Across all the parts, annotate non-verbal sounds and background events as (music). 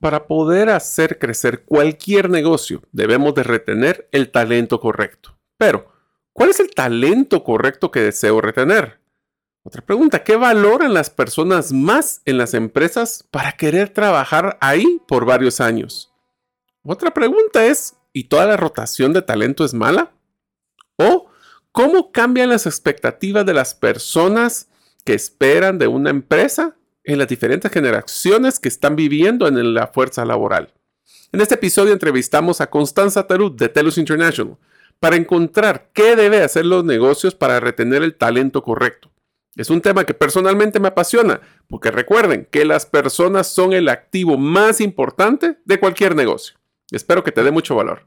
Para poder hacer crecer cualquier negocio, debemos de retener el talento correcto. Pero, ¿cuál es el talento correcto que deseo retener? Otra pregunta, ¿qué valoran las personas más en las empresas para querer trabajar ahí por varios años? Otra pregunta es, ¿y toda la rotación de talento es mala? ¿O cómo cambian las expectativas de las personas que esperan de una empresa en las diferentes generaciones que están viviendo en la fuerza laboral. En este episodio entrevistamos a Constanza Tarut de Telus International para encontrar qué debe hacer los negocios para retener el talento correcto. Es un tema que personalmente me apasiona, porque recuerden que las personas son el activo más importante de cualquier negocio. Espero que te dé mucho valor.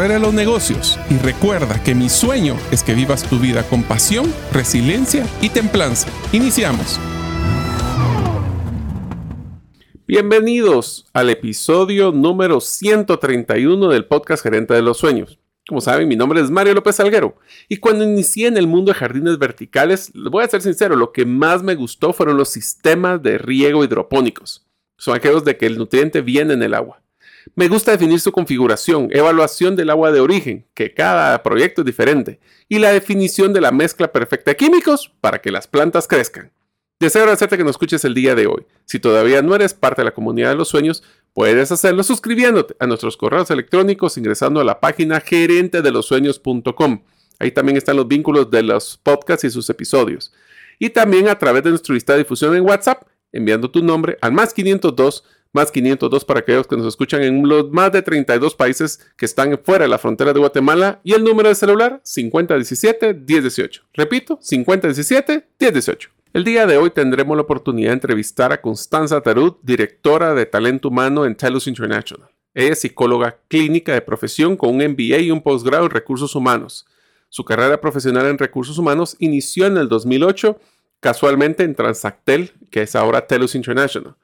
de los negocios. Y recuerda que mi sueño es que vivas tu vida con pasión, resiliencia y templanza. Iniciamos. Bienvenidos al episodio número 131 del podcast Gerente de los Sueños. Como saben, mi nombre es Mario López Salguero y cuando inicié en el mundo de jardines verticales, les voy a ser sincero, lo que más me gustó fueron los sistemas de riego hidropónicos. Son aquellos de que el nutriente viene en el agua. Me gusta definir su configuración, evaluación del agua de origen, que cada proyecto es diferente, y la definición de la mezcla perfecta de químicos para que las plantas crezcan. Deseo agradecerte que nos escuches el día de hoy. Si todavía no eres parte de la comunidad de los sueños, puedes hacerlo suscribiéndote a nuestros correos electrónicos ingresando a la página gerentedelosueños.com. Ahí también están los vínculos de los podcasts y sus episodios. Y también a través de nuestra lista de difusión en WhatsApp, enviando tu nombre al más 502 más 502 para aquellos que nos escuchan en los más de 32 países que están fuera de la frontera de Guatemala y el número de celular 5017-1018. Repito, 5017-1018. El día de hoy tendremos la oportunidad de entrevistar a Constanza Tarut, directora de talento humano en TELUS International. Ella es psicóloga clínica de profesión con un MBA y un posgrado en recursos humanos. Su carrera profesional en recursos humanos inició en el 2008, casualmente en Transactel, que es ahora TELUS International.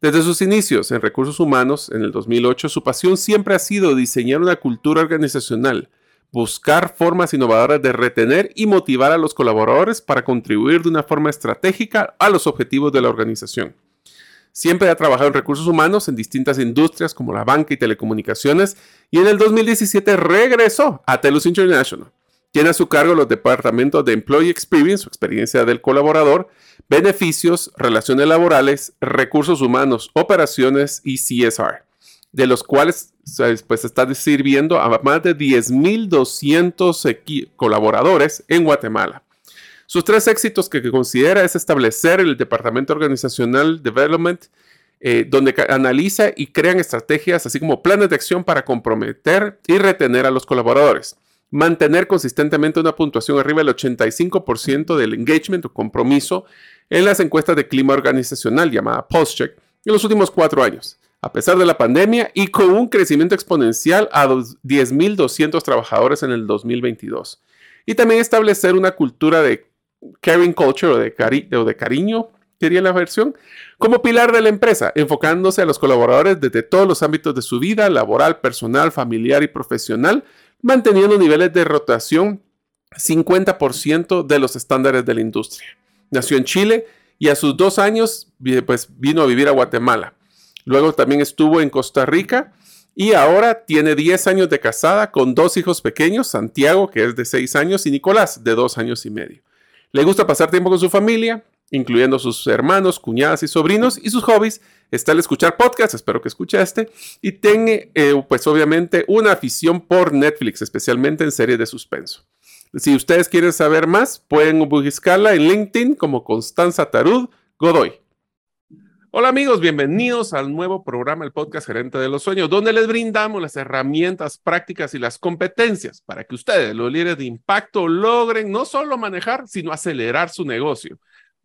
Desde sus inicios en recursos humanos, en el 2008, su pasión siempre ha sido diseñar una cultura organizacional buscar formas innovadoras de retener y motivar a los colaboradores para contribuir de una forma estratégica a los objetivos de la organización. Siempre ha trabajado en recursos humanos en distintas industrias como la banca y telecomunicaciones y en el 2017 regresó a TELUS International. Tiene a su cargo los departamentos de Employee Experience, su experiencia del colaborador, beneficios, relaciones laborales, recursos humanos, operaciones y CSR de los cuales pues está sirviendo a más de 10.200 colaboradores en Guatemala. Sus tres éxitos que, considera es establecer el Departamento Organizacional Development, eh, donde analiza y crean estrategias, así como planes de acción para comprometer y retener a los colaboradores. Mantener consistentemente una puntuación arriba del 85% del engagement o compromiso en las encuestas de clima organizacional llamada PostCheck en los últimos cuatro años a pesar de la pandemia y con un crecimiento exponencial a 10.200 trabajadores en el 2022. Y también establecer una cultura de caring culture o de, o de cariño, sería la versión, como pilar de la empresa, enfocándose a los colaboradores desde todos los ámbitos de su vida, laboral, personal, familiar y profesional, manteniendo niveles de rotación 50% de los estándares de la industria. Nació en Chile y a sus dos años pues, vino a vivir a Guatemala Luego también estuvo en Costa Rica y ahora tiene 10 años de casada con dos hijos pequeños, Santiago, que es de 6 años, y Nicolás, de 2 años y medio. Le gusta pasar tiempo con su familia, incluyendo sus hermanos, cuñadas y sobrinos, y sus hobbies está el escuchar podcasts, espero que escuche este, y tiene, eh, pues obviamente, una afición por Netflix, especialmente en series de suspenso. Si ustedes quieren saber más, pueden buscarla en LinkedIn como Constanza Tarud Godoy. Hola amigos, bienvenidos al nuevo programa, el podcast Gerente de los Sueños, donde les brindamos las herramientas prácticas y las competencias para que ustedes, los líderes de impacto, logren no solo manejar, sino acelerar su negocio.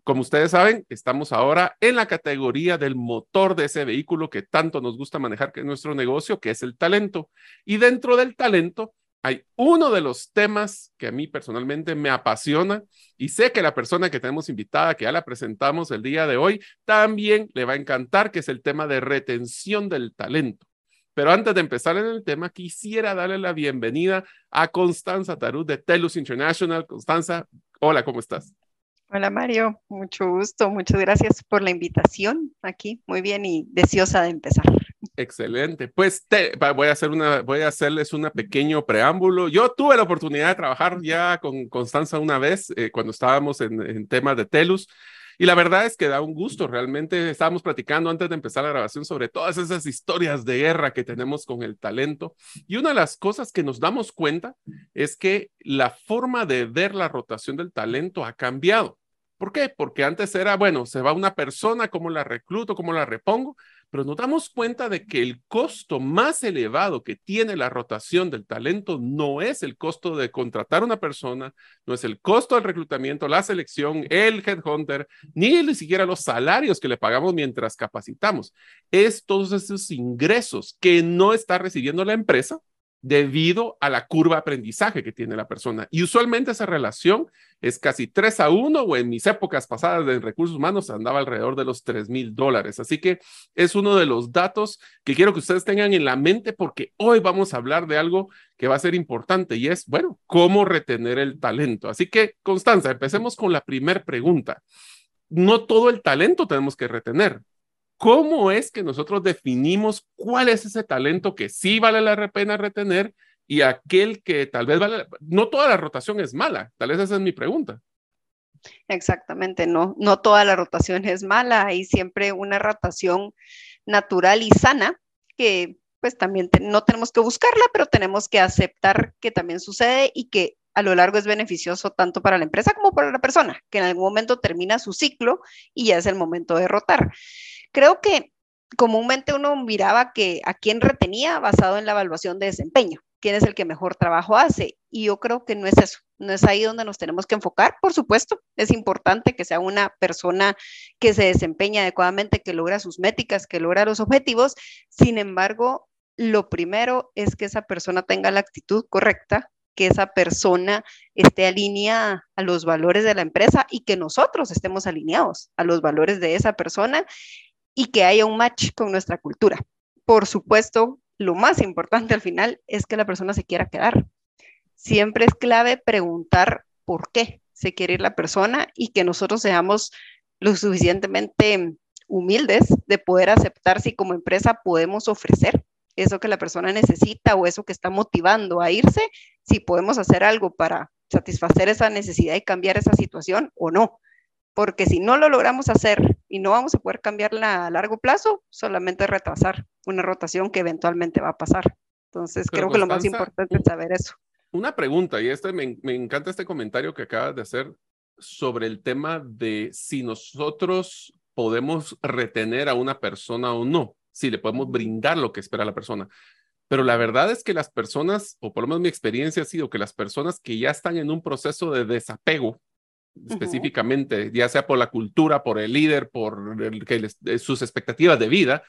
Como ustedes saben, estamos ahora en la categoría del motor de ese vehículo que tanto nos gusta manejar, que es nuestro negocio, que es el talento. Y dentro del talento hay uno de los temas que a mí personalmente me apasiona y sé que la persona que tenemos invitada, que ya la presentamos el día de hoy, también le va a encantar, que es el tema de retención del talento. Pero antes de empezar en el tema, quisiera darle la bienvenida a Constanza Tarut de TELUS International. Constanza, hola, ¿cómo estás? Hola Mario, mucho gusto, muchas gracias por la invitación aquí, muy bien y deseosa de empezar. Excelente, pues voy a hacerles un pequeño preámbulo. Yo tuve la oportunidad de trabajar ya con Constanza una vez eh, cuando estábamos en, en temas de TELUS. Y la verdad es que da un gusto, realmente estábamos platicando antes de empezar la grabación sobre todas esas historias de guerra que tenemos con el talento. Y una de las cosas que nos damos cuenta es que la forma de ver la rotación del talento ha cambiado. ¿Por qué? Porque antes era, bueno, se va una persona, ¿cómo la recluto, cómo la repongo? Pero nos damos cuenta de que el costo más elevado que tiene la rotación del talento no es el costo de contratar una persona, no es el costo del reclutamiento, la selección, el headhunter, ni ni siquiera los salarios que le pagamos mientras capacitamos. Es todos esos ingresos que no está recibiendo la empresa debido a la curva aprendizaje que tiene la persona. Y usualmente esa relación es casi 3 a 1 o en mis épocas pasadas de recursos humanos andaba alrededor de los 3 mil dólares. Así que es uno de los datos que quiero que ustedes tengan en la mente porque hoy vamos a hablar de algo que va a ser importante y es, bueno, cómo retener el talento. Así que, Constanza, empecemos con la primera pregunta. No todo el talento tenemos que retener. ¿Cómo es que nosotros definimos cuál es ese talento que sí vale la pena retener y aquel que tal vez vale? No toda la rotación es mala, tal vez esa es mi pregunta. Exactamente, no, no toda la rotación es mala, hay siempre una rotación natural y sana que pues también no tenemos que buscarla, pero tenemos que aceptar que también sucede y que a lo largo es beneficioso tanto para la empresa como para la persona, que en algún momento termina su ciclo y ya es el momento de rotar. Creo que comúnmente uno miraba que a quién retenía basado en la evaluación de desempeño, quién es el que mejor trabajo hace. Y yo creo que no es eso, no es ahí donde nos tenemos que enfocar. Por supuesto, es importante que sea una persona que se desempeña adecuadamente, que logra sus métricas, que logra los objetivos. Sin embargo, lo primero es que esa persona tenga la actitud correcta, que esa persona esté alineada a los valores de la empresa y que nosotros estemos alineados a los valores de esa persona y que haya un match con nuestra cultura. Por supuesto, lo más importante al final es que la persona se quiera quedar. Siempre es clave preguntar por qué se quiere ir la persona y que nosotros seamos lo suficientemente humildes de poder aceptar si como empresa podemos ofrecer eso que la persona necesita o eso que está motivando a irse, si podemos hacer algo para satisfacer esa necesidad y cambiar esa situación o no porque si no lo logramos hacer y no vamos a poder cambiarla a largo plazo, solamente retrasar una rotación que eventualmente va a pasar. Entonces, creo que lo más importante es saber eso. Una pregunta, y este me, me encanta este comentario que acabas de hacer sobre el tema de si nosotros podemos retener a una persona o no, si le podemos brindar lo que espera la persona. Pero la verdad es que las personas, o por lo menos mi experiencia ha sido que las personas que ya están en un proceso de desapego específicamente, ya sea por la cultura, por el líder, por eh, sus expectativas de vida,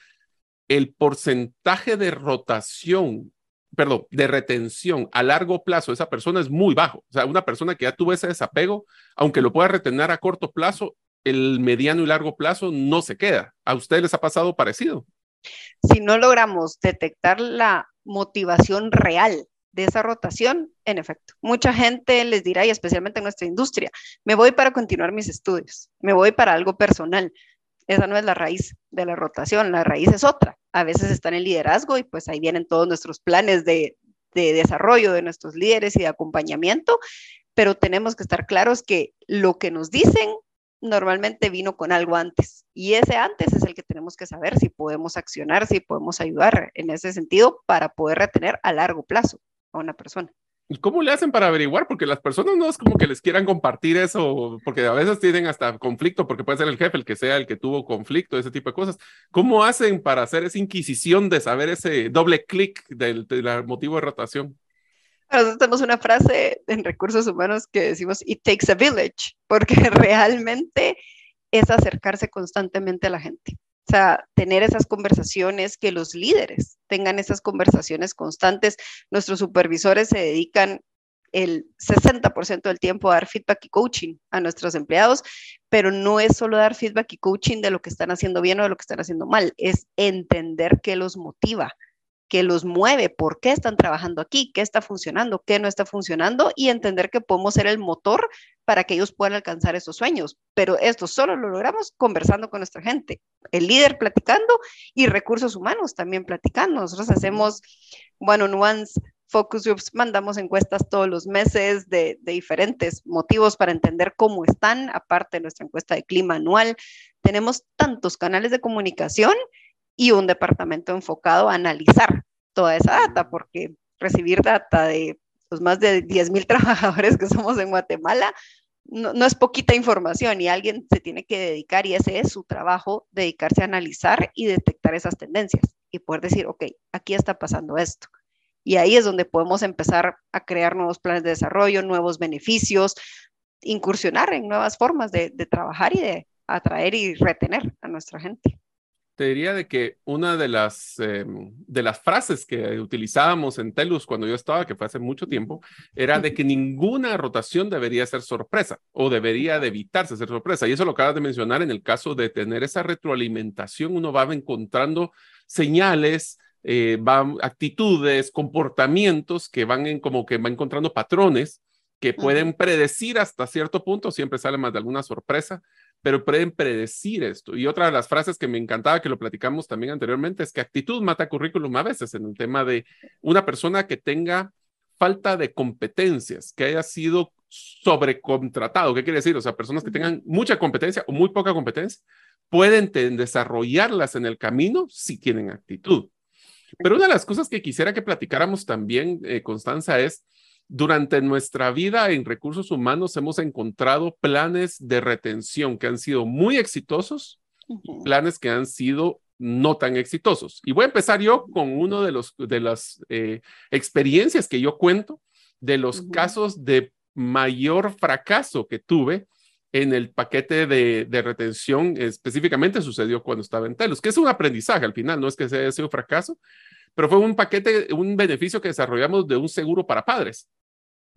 el porcentaje de rotación, perdón, de retención a largo plazo de esa persona es muy bajo. O sea, una persona que ya tuvo ese desapego, aunque lo pueda retener a corto plazo, el mediano y largo plazo no se queda. ¿A ustedes les ha pasado parecido? Si no logramos detectar la motivación real de esa rotación, en efecto, mucha gente les dirá, y especialmente en nuestra industria, me voy para continuar mis estudios, me voy para algo personal. esa no es la raíz de la rotación, la raíz es otra. A veces está en el liderazgo y pues ahí vienen todos nuestros planes de, de desarrollo de nuestros líderes y de acompañamiento, pero tenemos que estar claros que lo que nos dicen normalmente vino con algo antes y ese antes es el que tenemos que saber si podemos accionar, si podemos ayudar en ese sentido para poder retener a largo plazo a una persona. ¿Y cómo le hacen para averiguar? Porque las personas no es como que les quieran compartir eso, porque a veces tienen hasta conflicto, porque puede ser el jefe el que sea el que tuvo conflicto, ese tipo de cosas. ¿Cómo hacen para hacer esa inquisición de saber ese doble clic del, del, motivo de rotación? Nosotros tenemos una frase en recursos humanos que decimos, it takes a village, porque (laughs) realmente es acercarse constantemente a la gente. O sea, tener esas conversaciones, que los líderes tengan esas conversaciones constantes. Nuestros supervisores se dedican el 60% del tiempo a dar feedback y coaching a nuestros empleados, pero no es solo dar feedback y coaching de lo que están haciendo bien o de lo que están haciendo mal, es entender qué los motiva, que los mueve, por qué están trabajando aquí, qué está funcionando, qué no está funcionando y entender que podemos ser el motor para que ellos puedan alcanzar esos sueños. Pero esto solo lo logramos conversando con nuestra gente, el líder platicando y recursos humanos también platicando. Nosotros hacemos one-on-ones, focus groups, mandamos encuestas todos los meses de, de diferentes motivos para entender cómo están, aparte de nuestra encuesta de clima anual. Tenemos tantos canales de comunicación y un departamento enfocado a analizar toda esa data, porque recibir data de los más de 10 mil (laughs) trabajadores que somos en Guatemala no, no, es poquita información y alguien se tiene que dedicar, y ese es su trabajo, dedicarse a analizar y detectar esas tendencias y poder decir, ok, aquí está pasando esto. Y ahí es donde podemos empezar a crear nuevos planes de desarrollo, nuevos beneficios, incursionar en nuevas formas de, de trabajar y de atraer y retener a nuestra gente te diría de que una de las, em, de las frases que utilizábamos en Telus cuando yo estaba, que fue hace mucho tiempo, era de que ninguna rotación debería ser sorpresa o debería de evitarse ser sorpresa. Y eso lo acabas de mencionar en el caso de tener esa retroalimentación, uno va encontrando señales, eh, va, actitudes, comportamientos que van en como que va encontrando patrones que pueden predecir hasta cierto punto, siempre sale más de alguna sorpresa, pero pueden predecir esto. Y otra de las frases que me encantaba, que lo platicamos también anteriormente, es que actitud mata currículum a veces en el tema de una persona que tenga falta de competencias, que haya sido sobrecontratado. ¿Qué quiere decir? O sea, personas que tengan mucha competencia o muy poca competencia, pueden desarrollarlas en el camino si tienen actitud. Pero una de las cosas que quisiera que platicáramos también, eh, Constanza, es durante nuestra vida en recursos humanos hemos encontrado planes de retención que han sido muy exitosos y planes que han sido no tan exitosos. Y voy a empezar yo con uno de, los, de las eh, experiencias que yo cuento de los casos de mayor fracaso que tuve en el paquete de, de, retención, específicamente sucedió cuando estaba en Telus, que es un aprendizaje al final, no es que sea un fracaso, pero fue un paquete, un beneficio que desarrollamos de un seguro para padres,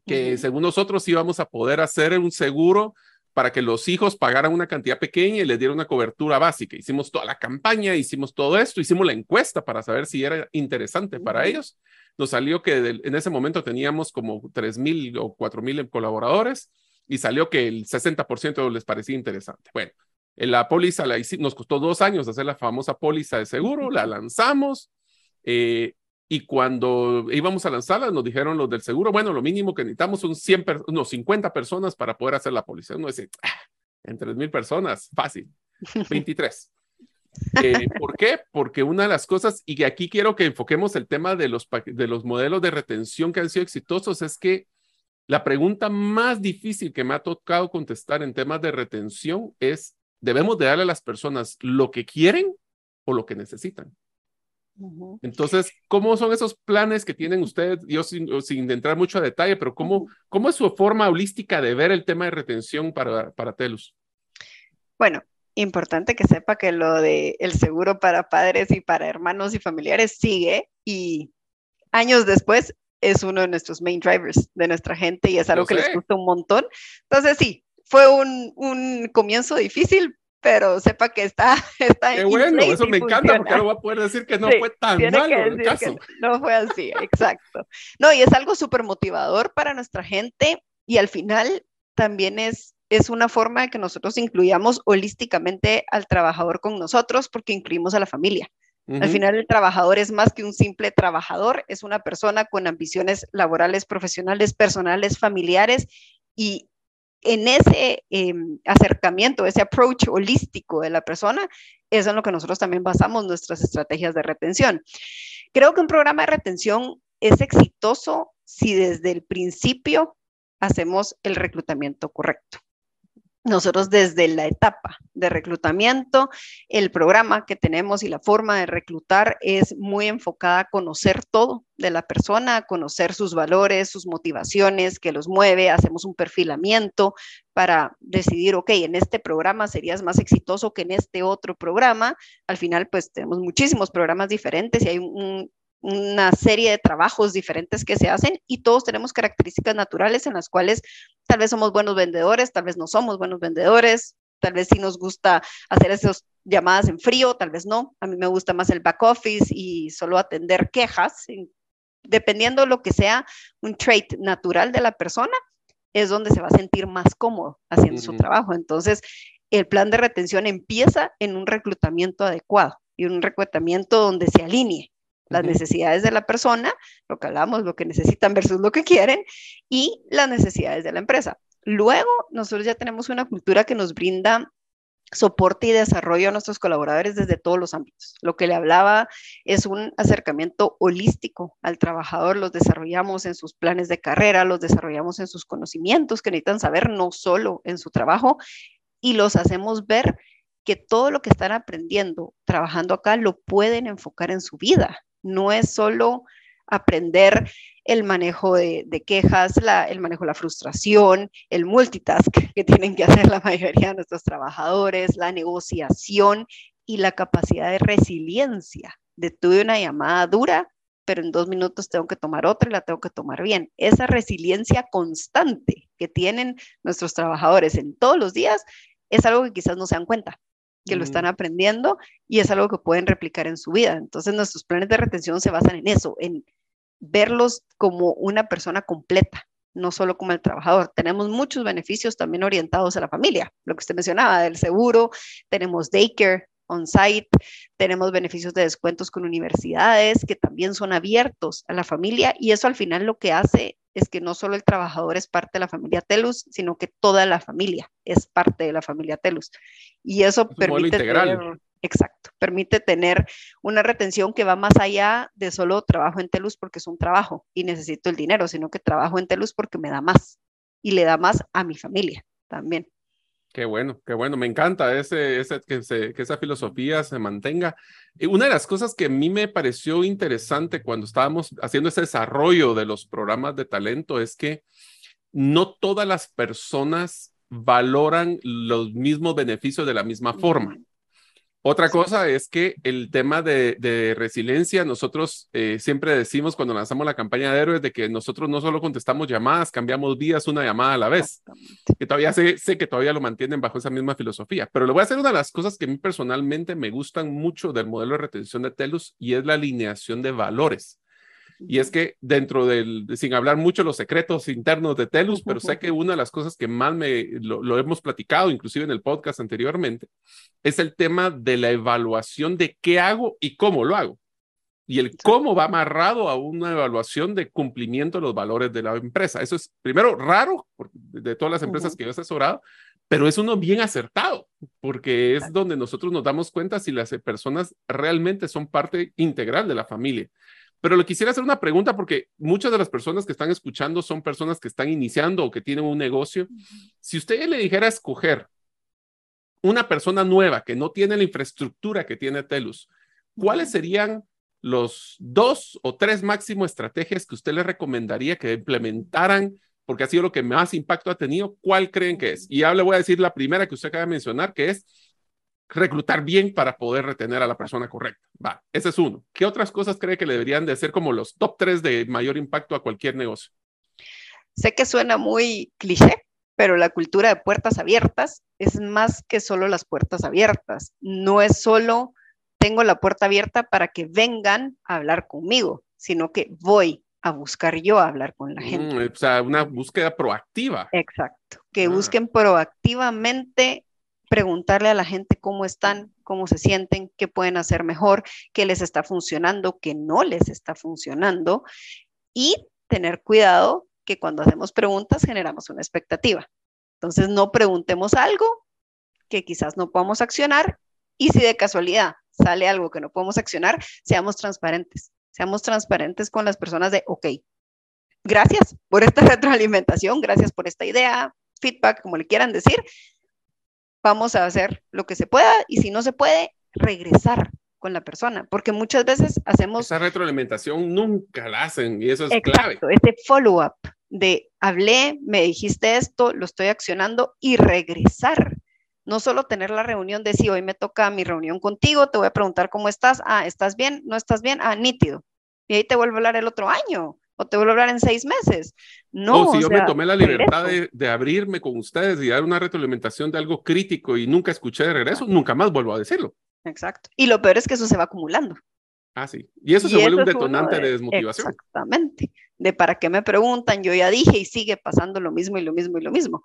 que según nosotros íbamos a poder hacer un seguro para que los hijos pagaran una cantidad pequeña y les dieran una cobertura básica. Hicimos toda la campaña, hicimos todo esto, hicimos la encuesta para saber si era interesante para ellos. Nos salió que en ese momento teníamos como 3.000 o 4.000 colaboradores y salió que el 60% les parecía interesante. Bueno, la póliza la nos costó dos años hacer la famosa póliza de seguro, la lanzamos, eh, y cuando íbamos a lanzarla, nos dijeron los del seguro, bueno, lo mínimo que necesitamos son 100, unos 50 personas para poder hacer la póliza. Uno dice, ah, en 3 mil personas, fácil. (laughs) 23. Eh, ¿Por qué? Porque una de las cosas, y aquí quiero que enfoquemos el tema de los, de los modelos de retención que han sido exitosos, es que la pregunta más difícil que me ha tocado contestar en temas de retención es, ¿debemos de darle a las personas lo que quieren o lo que necesitan? Entonces, ¿cómo son esos planes que tienen ustedes? Yo sin, sin entrar mucho a detalle, pero ¿cómo, ¿cómo es su forma holística de ver el tema de retención para, para TELUS? Bueno, importante que sepa que lo de el seguro para padres y para hermanos y familiares sigue y años después es uno de nuestros main drivers de nuestra gente y es algo que les gusta un montón. Entonces, sí, fue un, un comienzo difícil, pero sepa que está, (laughs) está Qué bueno, eso me encanta porque ahora voy a poder decir que no fue tan malo el caso. No fue así, exacto. No, y es algo súper motivador para nuestra gente y al final también es es una forma de que nosotros incluyamos holísticamente al trabajador con nosotros porque incluimos a la familia. Al final el trabajador es más que un simple trabajador, es una persona con ambiciones laborales, profesionales, personales, familiares y en ese em, acercamiento, ese approach holístico de la persona, es en lo que nosotros también basamos nuestras estrategias de retención. Creo que un programa de retención es exitoso si desde el principio hacemos el reclutamiento correcto nosotros desde la etapa de reclutamiento, el programa que tenemos y la forma de reclutar es muy enfocada a conocer todo de la persona, a conocer sus valores, sus motivaciones, que los mueve, hacemos un perfilamiento para decidir, ok, en este programa serías más exitoso que en este otro programa. Al final, pues tenemos muchísimos programas diferentes y hay un, una serie de trabajos diferentes que se hacen y todos tenemos características naturales en las cuales tal vez somos buenos vendedores, tal vez no somos buenos vendedores, tal vez sí nos gusta hacer esas llamadas en frío, tal vez no. A mí me gusta más el back office y solo atender quejas. Dependiendo de lo que sea un trait natural de la persona, es donde se va a sentir más cómodo haciendo su trabajo. Entonces, el plan de retención empieza en un reclutamiento adecuado y un reclutamiento donde se alinee las necesidades de la persona, lo que hablamos, lo que necesitan versus lo que quieren, y las necesidades de la empresa. Luego, nosotros ya tenemos una cultura que nos brinda soporte y desarrollo a nuestros colaboradores desde todos los ámbitos. Lo que le hablaba es un acercamiento holístico al trabajador, los desarrollamos en sus planes de carrera, los desarrollamos en sus conocimientos que necesitan saber, no solo en su trabajo, y los hacemos ver que todo lo que están aprendiendo trabajando acá lo pueden enfocar en su vida, no es solo aprender el manejo de, quejas, el manejo de la frustración, el multitask (laughs) que tienen que hacer la mayoría de nuestros trabajadores, la negociación y la capacidad de resiliencia. De tuve una llamada dura, pero en dos minutos tengo que tomar otra y la tengo que tomar bien. Esa resiliencia constante que tienen nuestros trabajadores en todos los días es algo que quizás no se dan cuenta que lo están aprendiendo y es algo que pueden replicar en su vida. Entonces nuestros planes de retención se basan en eso, en verlos como una persona completa, no solo como el trabajador. Tenemos muchos beneficios también orientados a la familia, lo que usted mencionaba del seguro, tenemos daycare on-site, tenemos beneficios de descuentos con universidades que también son abiertos a la familia y eso al final lo que hace es que no solo el trabajador es parte de la familia Telus, sino que toda la familia es parte de la familia Telus. Y eso permite tener, exacto, permite tener una retención que va más allá de solo trabajo en Telus porque es un trabajo y necesito el dinero, sino que trabajo en Telus porque me da más y le da más a mi familia también. Qué bueno, qué bueno. Me encanta ese, ese, que, que esa filosofía se mantenga. Y una de las cosas que a mí me pareció interesante cuando estábamos haciendo ese desarrollo de los programas de talento es que no todas las personas valoran los mismos beneficios de la misma forma. Otra cosa es que el tema de, resiliencia, nosotros eh, siempre decimos cuando lanzamos la campaña de héroes de que nosotros no solo contestamos llamadas, cambiamos días una llamada a la vez. Que todavía sé, sé, que todavía lo mantienen bajo esa misma filosofía, pero le voy a hacer una de las cosas que a mí personalmente me gustan mucho del modelo de retención de Telus y es la alineación de valores. Y es que dentro del, sin hablar mucho los secretos internos de Telus, pero sé que una de las cosas que más me, lo, hemos platicado, inclusive en el podcast anteriormente, es el tema de la evaluación de qué hago y cómo lo hago. Y el cómo va amarrado a una evaluación de cumplimiento de los valores de la empresa. Eso es, primero, raro de todas las empresas que yo he asesorado, pero es uno bien acertado, porque es donde nosotros nos damos cuenta si las personas realmente son parte integral de la familia. Pero le quisiera hacer una pregunta porque muchas de las personas que están escuchando son personas que están iniciando o que tienen un negocio. Si usted le dijera escoger una persona nueva que no tiene la infraestructura que tiene Telus, ¿cuáles serían los dos o tres máximo estrategias que usted le recomendaría que implementaran? Porque ha sido lo que más impacto ha tenido. ¿Cuál creen que es? Y ya le voy a decir la primera que usted acaba de mencionar, que es reclutar bien para poder retener a la persona correcta. Va, ese es uno. ¿Qué otras cosas cree que le deberían de ser como los top tres de mayor impacto a cualquier negocio? Sé que suena muy cliché, pero la cultura de puertas abiertas es más que solo las puertas abiertas. No es solo tengo la puerta abierta para que vengan a hablar conmigo, sino que voy a buscar yo a hablar con la gente. Mm, o sea, una búsqueda proactiva. Exacto, que Ah. busquen proactivamente preguntarle a la gente cómo están, cómo se sienten, qué pueden hacer mejor, qué les está funcionando, qué no les está funcionando y tener cuidado que cuando hacemos preguntas generamos una expectativa. Entonces no preguntemos algo que quizás no podamos accionar y si de casualidad sale algo que no podemos accionar, seamos transparentes. Seamos transparentes con las personas de, ok, gracias por esta (laughs) retroalimentación, gracias por esta idea, feedback, como le quieran decir. Vamos a hacer lo que se pueda y si no se puede, regresar con la persona, porque muchas veces hacemos... Esa retroalimentación nunca la hacen y eso es clave. Exacto, ese follow-up de hablé, me dijiste esto, lo estoy accionando y regresar. No solo tener la reunión de si hoy me toca mi reunión contigo, te voy a preguntar cómo estás, ah, ¿estás bien? ¿No estás bien? Ah, nítido. Y ahí te vuelvo a hablar el otro año o te vuelvo a hablar en seis meses. No, o si o yo sea, me tomé la libertad de, de abrirme con ustedes y dar una retroalimentación de algo crítico y nunca escuché de regreso, nunca más vuelvo a decirlo. Exacto. Y lo peor es que eso se va acumulando. Ah, sí. Y eso Y se vuelve un eso es uno detonante de, desmotivación. Exactamente. De para qué me preguntan, yo ya dije y sigue pasando lo mismo y lo mismo y lo mismo.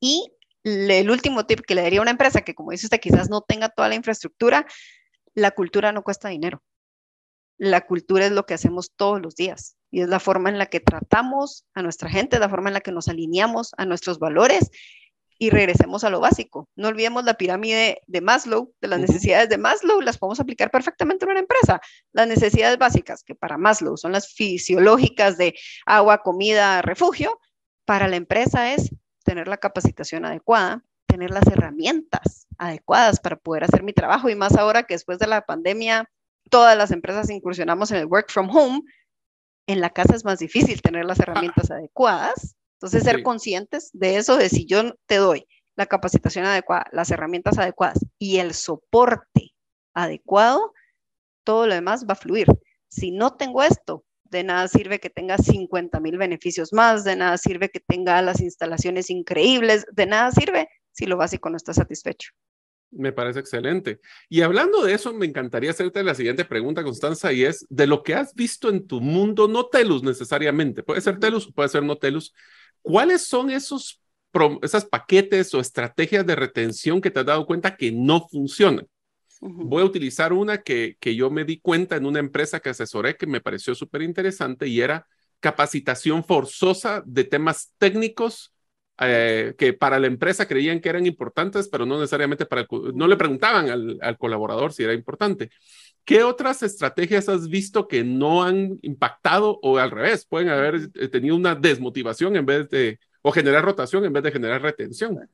Y le- el último tip que le daría a una empresa que, como dice usted, quizás no tenga toda la infraestructura, la cultura no cuesta dinero. La cultura es lo que hacemos todos los días y es la forma en la que tratamos a nuestra gente, la forma en la que nos alineamos a nuestros valores y regresemos a lo básico. No olvidemos la pirámide de Maslow, de las necesidades de Maslow, las podemos aplicar perfectamente en una empresa. Las necesidades básicas, que para Maslow son las fisiológicas de agua, comida, refugio, para la empresa es tener la capacitación adecuada, tener las herramientas adecuadas para poder hacer mi trabajo y más ahora que después de la pandemia todas las empresas incursionamos en el work from home, en la casa es más difícil tener las herramientas adecuadas. Entonces, ser Sí. conscientes de eso, de si yo te doy la capacitación adecuada, las herramientas adecuadas y el soporte adecuado, todo lo demás va a fluir. Si no tengo esto, de nada sirve que tenga 50 mil beneficios más, de nada sirve que tenga las instalaciones increíbles, de nada sirve si lo básico no está satisfecho. Me parece excelente. Y hablando de eso, me encantaría hacerte la siguiente pregunta, Constanza, y es de lo que has visto en tu mundo, no Telus necesariamente, puede ser Telus o puede ser no Telus, ¿cuáles son esos, esas paquetes o estrategias de retención que te has dado cuenta que no funcionan? Voy a utilizar una que, que yo me di cuenta en una empresa que asesoré que me pareció súper interesante y era capacitación forzosa de temas técnicos eh, que para la empresa creían que eran importantes, pero no necesariamente para el, no le preguntaban al, al colaborador si era importante. ¿Qué otras estrategias has visto que no han impactado o al revés, pueden haber eh, tenido una desmotivación en vez de, o generar rotación en vez de generar retención?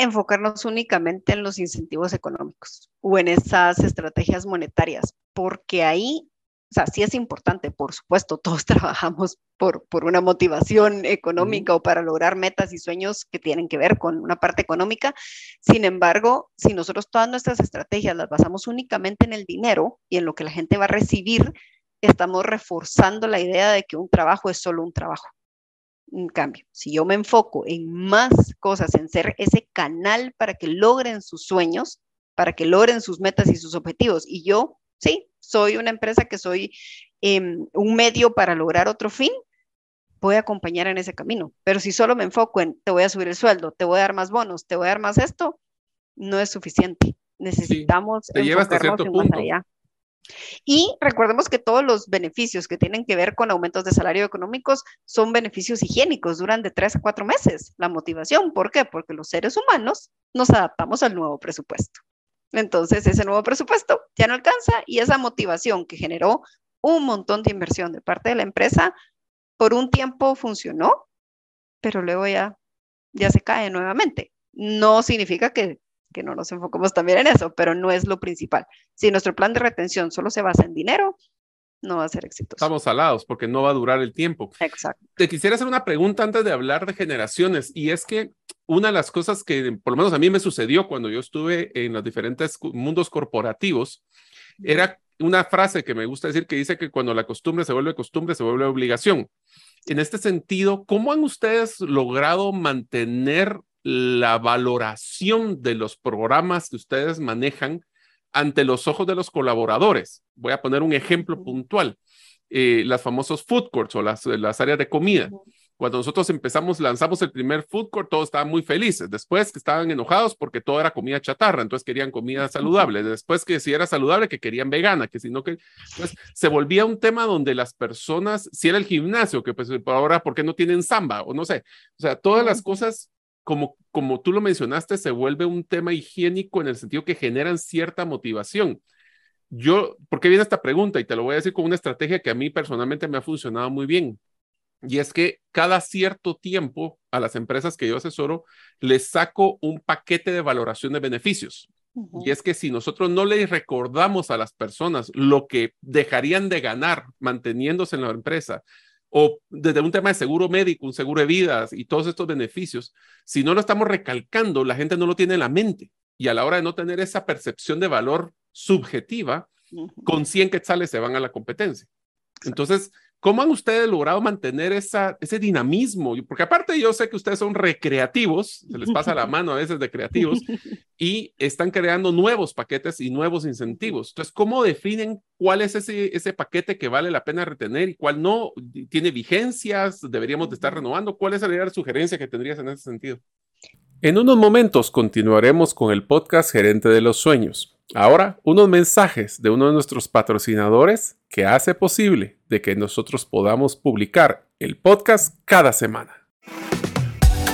enfocarnos únicamente en los incentivos económicos o en esas estrategias monetarias, porque ahí, o sea, sí es importante, por supuesto, todos (laughs) trabajamos por, por una motivación económica o para lograr metas y sueños que tienen que ver con una parte económica. Sin embargo, si nosotros todas nuestras estrategias las basamos únicamente en el dinero y en lo que la gente va a recibir, estamos reforzando la idea de que un trabajo es solo un trabajo. En cambio, si yo me enfoco en más cosas, en ser ese canal para que logren sus sueños, para que logren sus metas y sus objetivos, y yo, sí, soy una empresa que soy em, un medio para lograr otro fin, voy a acompañar en ese camino. Pero si solo me enfoco en te voy a subir el sueldo, te voy a dar más bonos, te voy a dar más esto, no es suficiente. Necesitamos te lleva hasta cierto en más punto. allá. Y recordemos que todos los beneficios que tienen que ver con aumentos de salario económicos son beneficios higiénicos, duran de tres a cuatro meses. La motivación, ¿por qué? Porque los seres humanos nos adaptamos al nuevo presupuesto. Entonces, ese nuevo presupuesto ya no alcanza y esa motivación que generó un montón de inversión de parte de la empresa, por un tiempo funcionó, pero luego ya, ya se cae nuevamente. No significa que, que no nos enfocemos también en eso, pero no es lo principal. Si nuestro plan de retención solo se basa en dinero, no va a ser exitoso. Estamos alados porque no va a durar el tiempo. Exacto. Te quisiera hacer una pregunta antes de hablar de generaciones y es que una de las cosas que por lo menos a mí me sucedió cuando yo estuve en los diferentes mundos corporativos era una frase que me gusta decir que dice que cuando la costumbre se vuelve costumbre se vuelve obligación. En este sentido, ¿cómo han ustedes logrado mantener la valoración de los programas que ustedes manejan ante los ojos de los colaboradores? Voy a poner un ejemplo puntual eh, las famosos food courts o las, las áreas de comida. Cuando nosotros empezamos, lanzamos el primer food court, todos estaban muy felices. Después que estaban enojados porque todo era comida chatarra, entonces querían comida saludable. Después que si era saludable, que querían vegana, que si no que... Entonces se volvía un tema donde las personas, si era el gimnasio, que pues ahora, ¿por qué no tienen samba? O no sé. O sea, todas las cosas como, como tú lo mencionaste, se vuelve un tema higiénico en el sentido que generan cierta motivación. Yo, ¿por qué viene esta pregunta? Y te lo voy a decir con una estrategia que a mí personalmente me ha funcionado muy bien. Y es que cada cierto tiempo a las empresas que yo asesoro les saco un paquete de valoración de beneficios. Y es que si nosotros no les recordamos a las personas lo que dejarían de ganar manteniéndose en la empresa, o desde un tema de seguro médico, un seguro de vidas y todos estos beneficios, si no lo estamos recalcando, la gente no lo tiene en la mente. Y a la hora de no tener esa percepción de valor subjetiva, con 100 quetzales se van a la competencia. Entonces, ¿Cómo han ustedes logrado mantener esa, ese dinamismo? Porque aparte yo sé que ustedes son recreativos, se les pasa la (laughs) mano a veces de creativos, y están creando nuevos paquetes y nuevos incentivos. Entonces, ¿cómo definen cuál es ese, ese paquete que vale la pena retener y cuál no? ¿Tiene vigencias? ¿Deberíamos de estar renovando? ¿Cuál es la sugerencia que tendrías en ese sentido? En unos momentos continuaremos con el podcast Gerente de los Sueños. Ahora, unos mensajes de uno de nuestros patrocinadores que hace posible de que nosotros podamos publicar el podcast cada semana.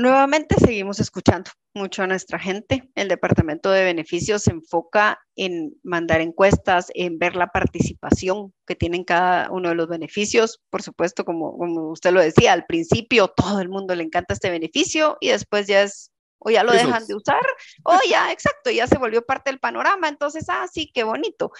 Nuevamente seguimos escuchando mucho a nuestra gente. El departamento de beneficios se enfoca en mandar encuestas, en ver la participación que tienen cada uno de los beneficios. Por supuesto, como, como usted lo decía, al principio todo el mundo le encanta este beneficio y después ya es, o ya lo dejan de usar, o ya, (laughs) exacto, ya se volvió parte del panorama. Entonces, ah, sí, qué bonito.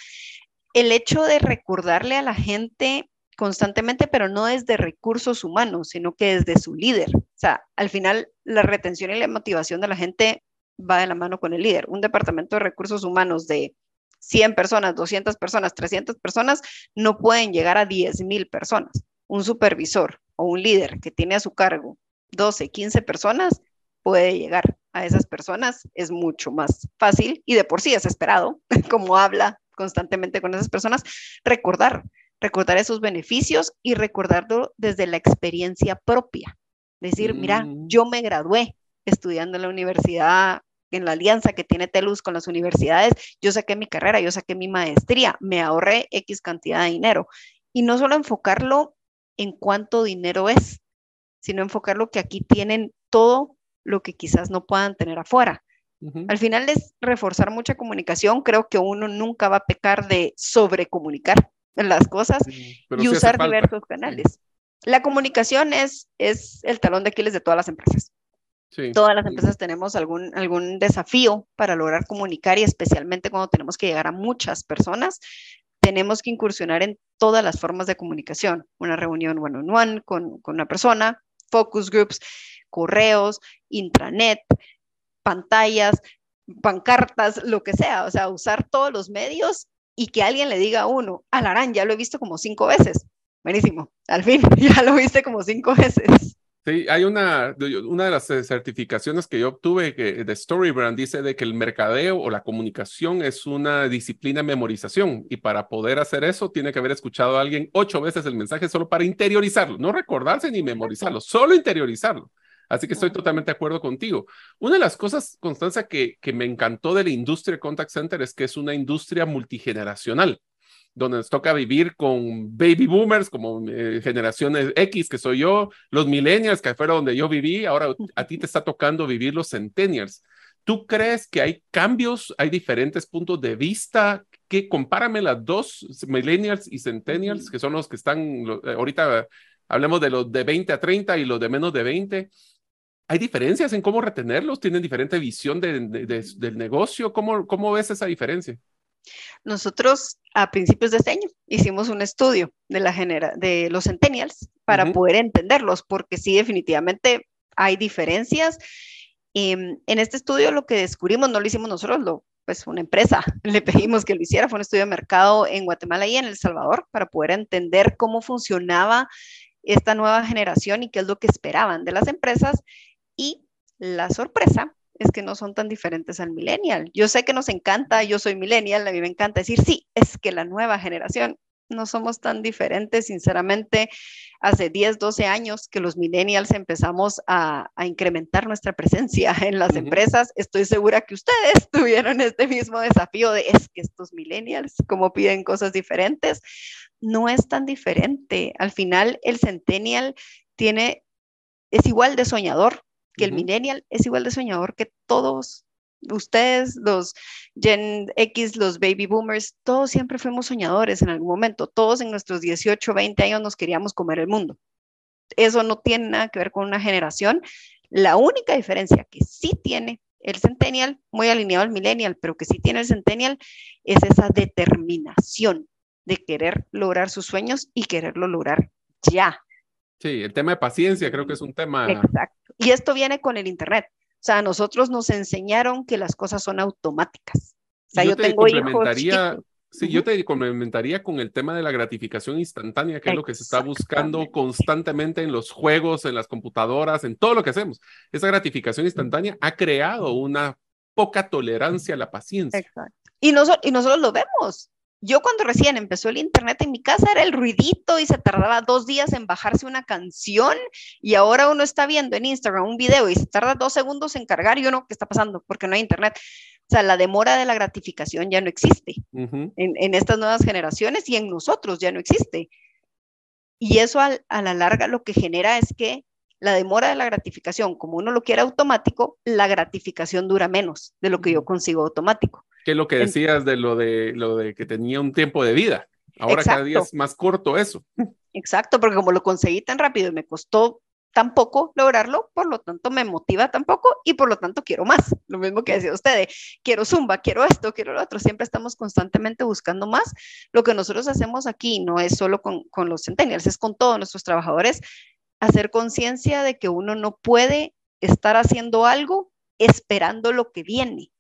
El hecho de recordarle a la gente constantemente, pero no desde recursos humanos, sino que desde su líder. O sea, al final la retención y la motivación de la gente va de la mano con el líder. Un departamento de recursos humanos de 100 personas, 200 personas, 300 personas, no pueden llegar a 10 mil personas. Un supervisor o un líder que tiene a su cargo 12, 15 personas puede llegar a esas personas. Es mucho más fácil y de por sí es esperado, (laughs) como habla constantemente con esas personas, recordar recordar esos beneficios y recordarlo desde la experiencia propia. Decir, mira, mm. yo me gradué estudiando en la universidad, en la alianza que tiene TELUS con las universidades, yo saqué mi carrera, yo saqué mi maestría, me ahorré X cantidad de dinero. Y no solo enfocarlo en cuánto dinero es, sino enfocarlo que aquí tienen todo lo que quizás no puedan tener afuera. Al final es reforzar mucha comunicación. Creo que uno nunca va a pecar de sobrecomunicar (laughs) las cosas y usar diversos canales. La comunicación es, es el talón de Aquiles de todas las empresas. Todas las empresas tenemos algún, algún desafío para lograr comunicar y especialmente cuando tenemos que llegar a muchas personas, tenemos que incursionar en todas las formas de comunicación. Una reunión one-on-one con, con una persona, focus groups, correos, intranet, pantallas, pancartas, lo que sea, o sea, usar todos los medios y que alguien le diga a uno, Alarán, ya lo he visto como cinco veces. Buenísimo, al fin, (laughs) ya lo viste como cinco veces. Sí, hay una, una de las eh, certificaciones que yo obtuve que, de Storybrand dice de que el mercadeo o la comunicación es una disciplina de memorización y para poder hacer eso tiene que haber escuchado a alguien ocho veces el mensaje solo para interiorizarlo, no recordarse ni memorizarlo, solo interiorizarlo. Así que estoy totalmente de acuerdo contigo. Una de las cosas, Constanza, que, que me encantó de la industria contact center es que es una industria multigeneracional, donde nos toca vivir con baby boomers como eh, generaciones X, que soy yo, los millennials, que fuera donde yo viví, ahora a ti te está tocando vivir los centennials. ¿Tú crees que hay cambios, hay diferentes puntos de vista? Que compárame las dos, millennials y centennials, que son los que están, eh, ahorita hablemos de los de 20 a 30 y los de menos de 20. ¿Hay diferencias en cómo retenerlos? ¿Tienen diferente visión del negocio? ¿Cómo, ¿Cómo ves esa diferencia? Nosotros a principios de este año hicimos un estudio de, la genera de los centennials para poder entenderlos, porque sí, definitivamente hay diferencias. Em, en este estudio lo que descubrimos, no lo hicimos nosotros, lo, pues una empresa (laughs) le pedimos que lo hiciera, fue un estudio de mercado en Guatemala y en El Salvador para poder entender cómo funcionaba esta nueva generación y qué es lo que esperaban de las empresas. Y la sorpresa es que no son tan diferentes al millennial. Yo sé que nos encanta, yo soy millennial, a mí me encanta decir, sí, es que la nueva generación no somos tan diferentes, sinceramente, hace 10, 12 años que los millennials empezamos a, incrementar nuestra presencia en las empresas. Estoy segura que ustedes (laughs) tuvieron este mismo desafío de, es que estos millennials, como piden cosas diferentes, no es tan diferente. Al final, el centennial tiene, es igual de soñador que el millennial, es igual de soñador que todos ustedes, los Gen X, los baby boomers, todos siempre fuimos soñadores en algún momento. Todos en nuestros 18, 20 años nos queríamos comer el mundo. Eso no tiene nada que ver con una generación. La única diferencia que sí tiene el centennial, muy alineado al millennial, pero que sí tiene el centennial, es esa determinación de querer lograr sus sueños y quererlo lograr ya. Sí, el tema de paciencia creo que es un tema. Exacto. Y esto viene con el Internet. O sea, a nosotros nos enseñaron que las cosas son automáticas. O sea, yo, tengo hijos Sí, yo te complementaría con el tema de la gratificación instantánea, que es lo que se está buscando constantemente en los juegos, en las computadoras, en todo lo que hacemos. Esa gratificación instantánea ha creado una poca tolerancia a la paciencia. Exacto. Y, y nosotros lo vemos. Yo cuando recién empezó el internet en mi casa era el ruidito y se tardaba dos días en bajarse una canción y ahora uno está viendo en Instagram un video y se tarda dos segundos en cargar y uno, ¿qué está pasando? Porque no hay internet. O sea, la demora de la gratificación ya no existe en, en, estas nuevas generaciones y en nosotros ya no existe. Y eso a la larga lo que genera es que la demora de la gratificación, como uno lo quiere automático, la gratificación dura menos de lo que yo consigo automático. ¿Qué es lo que decías de lo de lo de que tenía un tiempo de vida? Ahora cada día es más corto eso. Exacto, porque como lo conseguí tan rápido y me costó tan poco lograrlo, por lo tanto me motiva tan poco y por lo tanto quiero más. Lo mismo que decía usted, quiero zumba, quiero esto, quiero lo otro. Siempre estamos constantemente buscando más. Lo que nosotros hacemos aquí no es solo con, con los centennials, es con todos nuestros trabajadores, hacer conciencia de que uno no puede estar haciendo algo esperando lo que viene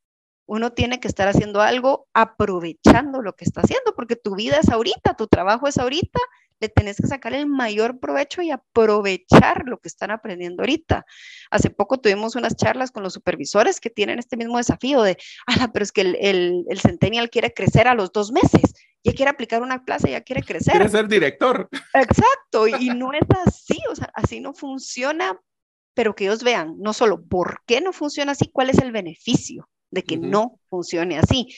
uno tiene que estar haciendo algo aprovechando lo que está haciendo, porque tu vida es ahorita, tu trabajo es ahorita, le tenés que sacar el mayor provecho y aprovechar lo que están aprendiendo ahorita. Hace poco tuvimos unas charlas con los supervisores que tienen este mismo desafío de, ah, pero es que el, el, Centennial quiere crecer a los dos meses, ya quiere aplicar una clase, ya quiere crecer. Quiere ser director. Exacto, y (laughs) no es así, o sea, así no funciona, pero que ellos vean no solo por qué no funciona así, cuál es el beneficio de que no funcione así.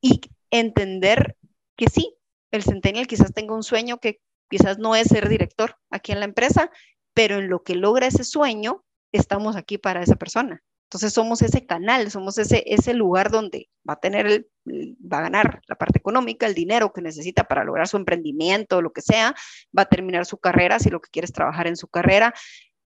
Y entender que sí, el centennial quizás tenga un sueño que quizás no es ser director aquí en la empresa, pero en lo que logra ese sueño, estamos aquí para esa persona. Entonces somos ese canal, somos ese, ese lugar donde va a tener, el, va a ganar la parte económica, el dinero que necesita para lograr su emprendimiento, lo que sea, va a terminar su carrera si lo que quiere es trabajar en su carrera,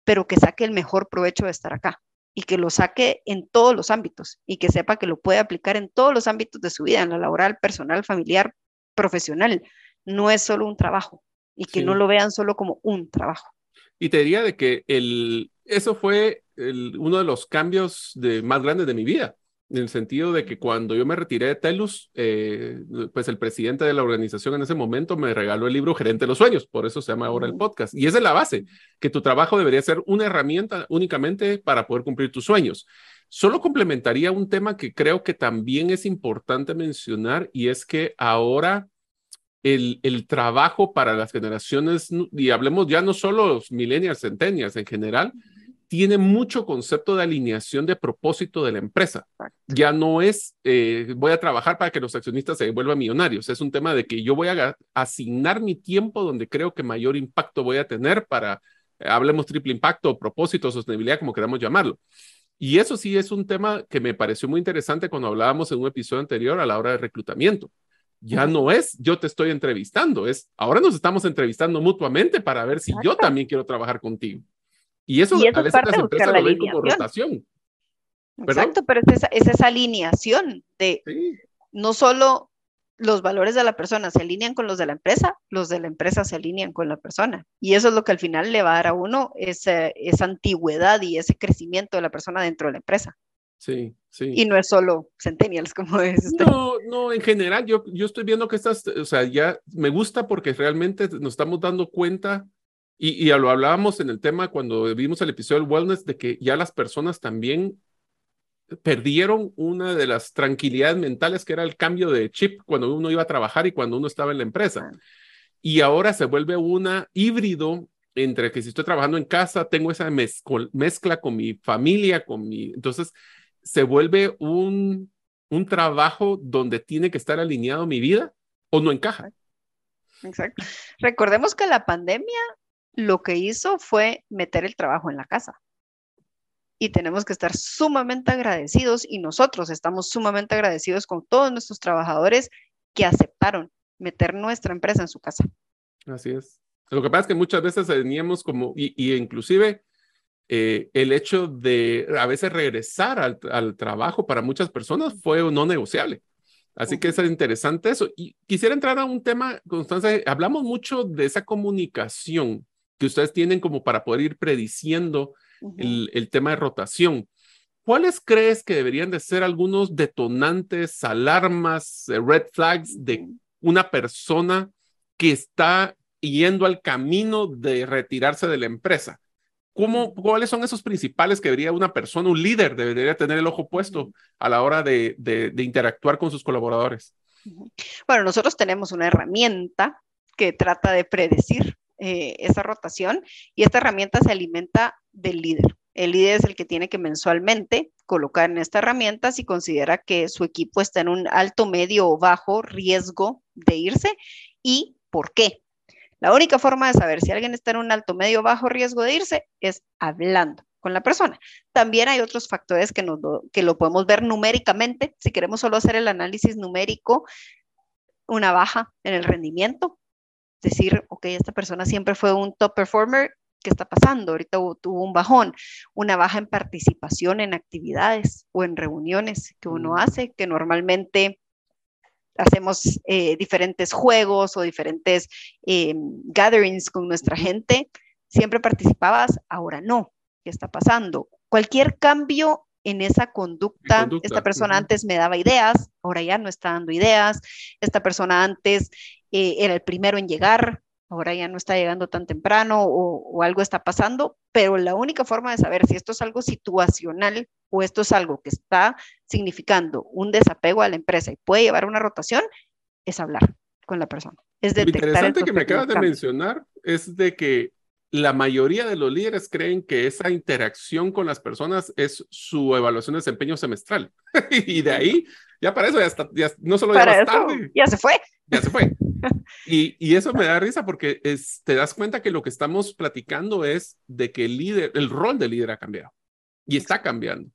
pero que saque el mejor provecho de estar acá y que lo saque en todos los ámbitos y que sepa que lo puede aplicar en todos los ámbitos de su vida, en la laboral, personal, familiar, profesional. No es solo un trabajo y que no lo vean solo como un trabajo. Y te diría de que el, eso fue uno de los cambios de, más grandes de mi vida en el sentido de que cuando yo me retiré de Telus, eh, pues el presidente de la organización en ese momento me regaló el libro Gerente de los Sueños, por eso se llama ahora el podcast. Y esa es la base, que tu trabajo debería ser una herramienta únicamente para poder cumplir tus sueños. Solo complementaría un tema que creo que también es importante mencionar y es que ahora el, el trabajo para las generaciones, y hablemos ya no solo los millennials, centennials en general, tiene mucho concepto de alineación de propósito de la empresa. Ya no es, eh, voy a trabajar para que los accionistas se vuelvan millonarios. Es un tema de que yo voy a asignar mi tiempo donde creo que mayor impacto voy a tener para, eh, hablemos triple impacto, propósito, sostenibilidad, como queramos llamarlo. Y eso sí es un tema que me pareció muy interesante cuando hablábamos en un episodio anterior a la hora de reclutamiento. Ya no es yo te estoy entrevistando, es ahora nos estamos entrevistando mutuamente para ver si yo también quiero trabajar contigo. Y eso, a veces las empresas lo ven como rotación. Exacto, pero es esa, es esa alineación de no solo los valores de la persona se alinean con los de la empresa, los de la empresa se alinean con la persona. Y eso es lo que al final le va a dar a uno esa, esa antigüedad y ese crecimiento de la persona dentro de la empresa. Sí, sí. Y no es solo centennials, como es. Usted. No, no, en general, yo, yo estoy viendo que estas, o sea, ya me gusta porque realmente nos estamos dando cuenta, y, y lo hablábamos en el tema cuando vimos el episodio del wellness, de que ya las personas también perdieron una de las tranquilidades mentales que era el cambio de chip cuando uno iba a trabajar y cuando uno estaba en la empresa. Y ahora se vuelve una híbrido entre que si estoy trabajando en casa, tengo esa mezcla con mi familia, con mi... Entonces, se vuelve un, un trabajo donde tiene que estar alineado mi vida o no encaja. Exacto. Recordemos que la pandemia lo que hizo fue meter el trabajo en la casa y tenemos que estar sumamente agradecidos y nosotros estamos sumamente agradecidos con todos nuestros trabajadores que aceptaron meter nuestra empresa en su casa. Así es. Lo que pasa es que muchas veces teníamos como, y, y inclusive eh, el hecho de a veces regresar al, al, trabajo para muchas personas fue no negociable. Así uh -huh. que es interesante eso. Y quisiera entrar a un tema, Constanza, hablamos mucho de esa comunicación que ustedes tienen como para poder ir prediciendo uh -huh. el, el, tema de rotación. ¿Cuáles crees que deberían de ser algunos detonantes, alarmas, eh, red flags de una persona que está yendo al camino de retirarse de la empresa? ¿Cómo, ¿Cuáles son esos principales que debería una persona, un líder, debería tener el ojo puesto a la hora de, de, de interactuar con sus colaboradores? Bueno, nosotros tenemos una herramienta que trata de predecir eh, esa rotación y esta herramienta se alimenta del líder. El líder es el que tiene que mensualmente colocar en esta herramienta si considera que su equipo está en un alto, medio o bajo riesgo de irse y por qué. La única forma de saber si alguien está en un alto, medio o bajo riesgo de irse es hablando con la persona. También hay otros factores que, nos, que lo podemos ver numéricamente. Si queremos solo hacer el análisis numérico, una baja en el rendimiento, decir, ok, esta persona siempre fue un top performer, ¿qué está pasando? Ahorita tuvo un bajón, una baja en participación en actividades o en reuniones que uno hace, que normalmente hacemos eh, diferentes juegos o diferentes eh, gatherings con nuestra gente, siempre participabas, ahora no. ¿Qué está pasando? Cualquier cambio en esa conducta, conducta. esta persona uh -huh. antes me daba ideas, ahora ya no está dando ideas, esta persona antes eh, era el primero en llegar, ahora ya no está llegando tan temprano o, o, algo está pasando, pero la única forma de saber si esto es algo situacional o esto es algo que está significando un desapego a la empresa y puede llevar una rotación es hablar con la persona. Es detectar Lo interesante que me acabas de mencionar es de que la mayoría de los líderes creen que esa interacción con las personas es su evaluación de desempeño semestral. (laughs) y de ahí, ya para eso ya, está, ya no solo para ya eso, tarde. Ya se fue. Ya se fue. (laughs) y, y, eso me da risa porque es, te das cuenta que lo que estamos platicando es de que el líder, el rol del líder ha cambiado y está cambiando.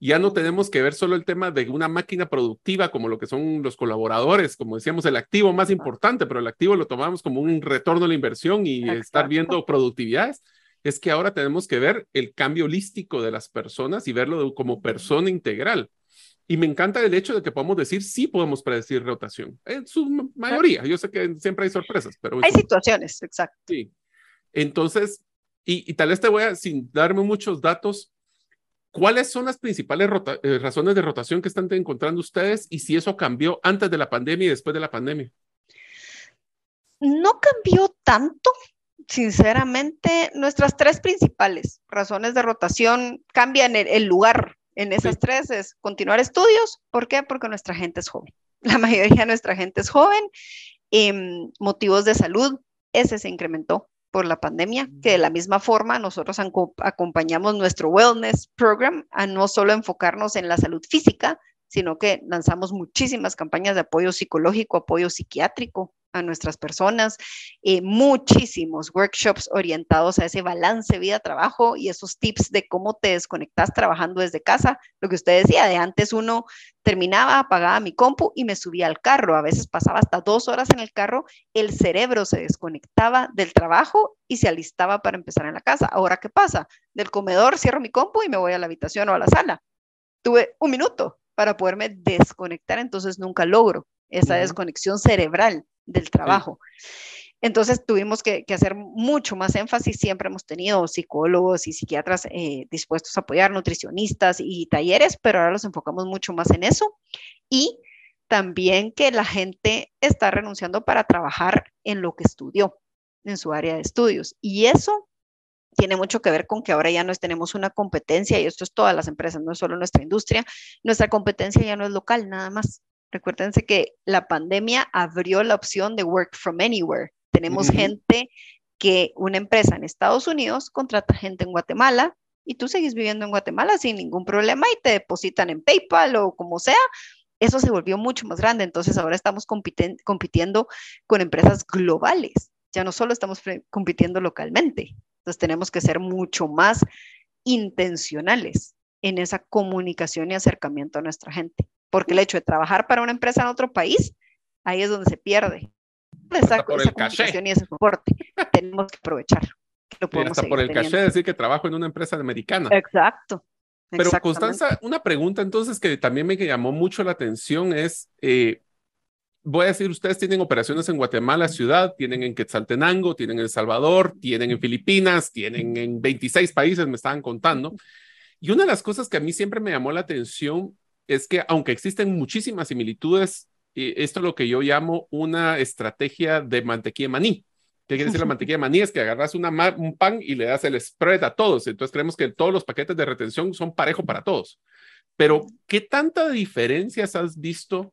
Ya no tenemos que ver solo el tema de una máquina productiva como lo que son los colaboradores, como decíamos, el activo más importante, pero el activo lo tomamos como un retorno a la inversión y Exacto. estar viendo productividades. Es que ahora tenemos que ver el cambio holístico de las personas y verlo como persona integral. Y me encanta el hecho de que podamos decir, sí podemos predecir rotación. En su mayoría. Yo sé que siempre hay sorpresas, pero... Hay situaciones, exacto. Sí. Entonces, y, y, tal vez te voy a, sin darme muchos datos, ¿cuáles son las principales eh, razones de rotación que están encontrando ustedes y si eso cambió antes de la pandemia y después de la pandemia? No cambió tanto, sinceramente. Nuestras tres principales razones de rotación cambian el, el lugar en esas sí. tres es continuar estudios. ¿Por qué? Porque nuestra gente es joven. La mayoría de nuestra gente es joven. Eh, motivos de salud, ese se incrementó por la pandemia, que de la misma forma nosotros acompañamos nuestro wellness program a no solo enfocarnos en la salud física, sino que lanzamos muchísimas campañas de apoyo psicológico, apoyo psiquiátrico, a nuestras personas, eh, muchísimos workshops orientados a ese balance vida-trabajo y esos tips de cómo te desconectas trabajando desde casa. Lo que usted decía, de antes uno terminaba, apagaba mi compu y me subía al carro. A veces pasaba hasta dos horas en el carro, el cerebro se desconectaba del trabajo y se alistaba para empezar en la casa. Ahora, ¿qué pasa? Del comedor cierro mi compu y me voy a la habitación o a la sala. Tuve un minuto para poderme desconectar, entonces nunca logro esa desconexión cerebral del trabajo. Entonces tuvimos que, hacer mucho más énfasis. Siempre hemos tenido psicólogos y psiquiatras eh, dispuestos a apoyar, nutricionistas y talleres, pero ahora los enfocamos mucho más en eso. Y también que la gente está renunciando para trabajar en lo que estudió, en su área de estudios. Y eso tiene mucho que ver con que ahora ya no tenemos una competencia, y esto es todas las empresas, no es solo nuestra industria, nuestra competencia ya no es local, nada más. Recuérdense que la pandemia abrió la opción de work from anywhere. Tenemos gente que una empresa en Estados Unidos contrata gente en Guatemala y tú sigues viviendo en Guatemala sin ningún problema y te depositan en PayPal o como sea. Eso se volvió mucho más grande. Entonces ahora estamos compitiendo con empresas globales. Ya no solo estamos compitiendo localmente. Entonces tenemos que ser mucho más intencionales en esa comunicación y acercamiento a nuestra gente. Porque el hecho de trabajar para una empresa en otro país, ahí es donde se pierde esa, por el comunicación y ese soporte. Tenemos que aprovechar. lo podemos hasta por el caché decir que trabajo en una empresa americana. Exacto. Pero Constanza, una pregunta entonces que también me llamó mucho la atención es, eh, voy a decir, ustedes tienen operaciones en Guatemala ciudad, tienen en Quetzaltenango, tienen en El Salvador, tienen en Filipinas, tienen en 26 países, me estaban contando. Y una de las cosas que a mí siempre me llamó la atención es que aunque existen muchísimas similitudes esto es lo que yo llamo una estrategia de mantequilla de maní. ¿Qué quiere decir la mantequilla de maní? Es que agarras una un pan y le das el spread a todos. Entonces creemos que todos los paquetes de retención son parejo para todos. Pero, ¿qué tanta diferencias has visto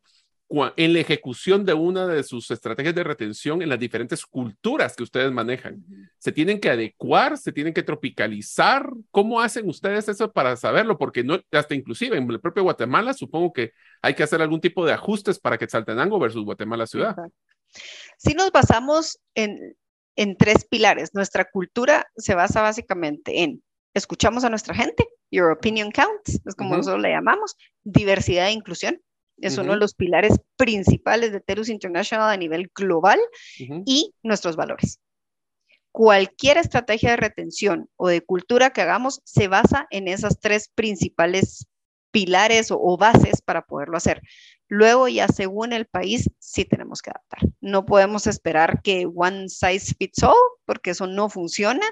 en la ejecución de una de sus estrategias de retención en las diferentes culturas que ustedes manejan? ¿Se tienen que adecuar? ¿Se tienen que tropicalizar? ¿Cómo hacen ustedes eso para saberlo? Porque no, hasta inclusive en el propio Guatemala supongo que hay que hacer algún tipo de ajustes para que Quetzaltenango versus Guatemala ciudad. Si nos basamos en, en tres pilares, nuestra cultura se basa básicamente en escuchamos a nuestra gente, your opinion counts, es como nosotros le llamamos, diversidad e inclusión, es uno de los pilares principales de Terus International a nivel global y nuestros valores. Cualquier estrategia de retención o de cultura que hagamos se basa en esas tres principales pilares o, bases para poderlo hacer. Luego ya según el país sí tenemos que adaptar. No podemos esperar que one size fits all porque eso no funciona,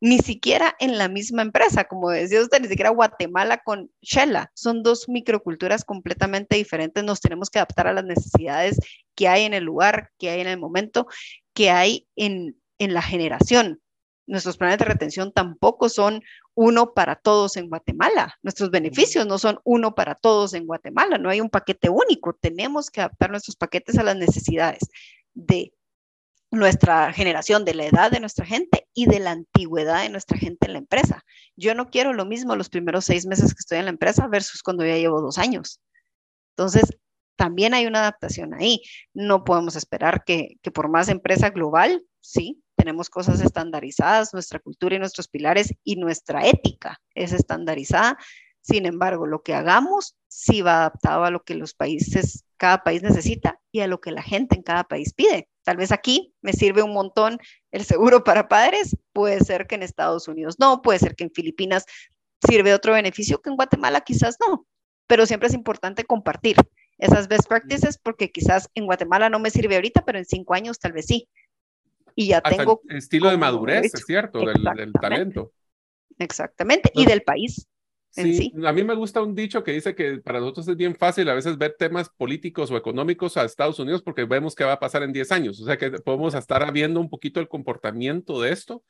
ni siquiera en la misma empresa, como decía usted, ni siquiera Guatemala con Shella. Son dos microculturas completamente diferentes. Nos tenemos que adaptar a las necesidades que hay en el lugar, que hay en el momento, que hay en, en la generación. Nuestros planes de retención tampoco son uno para todos en Guatemala. Nuestros beneficios no son uno para todos en Guatemala. No hay un paquete único. Tenemos que adaptar nuestros paquetes a las necesidades de nuestra generación, de la edad de nuestra gente y de la antigüedad de nuestra gente en la empresa. Yo no quiero lo mismo los primeros seis meses que estoy en la empresa versus cuando ya llevo dos años. Entonces, también hay una adaptación ahí. No podemos esperar que, que por más empresa global, sí, tenemos cosas estandarizadas, nuestra cultura y nuestros pilares y nuestra ética es estandarizada. Sin embargo, lo que hagamos sí va adaptado a lo que los países, cada país necesita y a lo que la gente en cada país pide. Tal vez aquí me sirve un montón el seguro para padres, puede ser que en Estados Unidos no, puede ser que en Filipinas sirve otro beneficio que en Guatemala quizás no, pero siempre es importante compartir esas best practices porque quizás en Guatemala no me sirve ahorita, pero en cinco años tal vez sí y ya tengo... El estilo de madurez, es cierto, del, talento. Exactamente, y del país. Sí, a mí me gusta un dicho que dice que para nosotros es bien fácil a veces ver temas políticos o económicos a Estados Unidos porque vemos qué va a pasar en 10 años. O sea que podemos estar viendo un poquito el comportamiento de esto.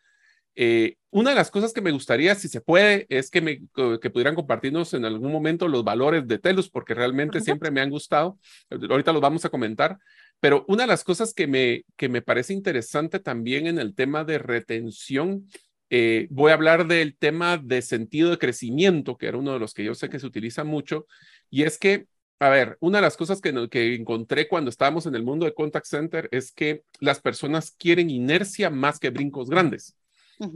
Eh, una de las cosas que me gustaría, si se puede, es que, me, que pudieran compartirnos en algún momento los valores de Telus, porque realmente siempre me han gustado. Ahorita los vamos a comentar, pero una de las cosas que me, que me parece interesante también en el tema de retención, eh, voy a hablar del tema de sentido de crecimiento, que era uno de los que yo sé que se utiliza mucho, y es que, a ver, una de las cosas que, que encontré cuando estábamos en el mundo de contact center es que las personas quieren inercia más que brincos grandes.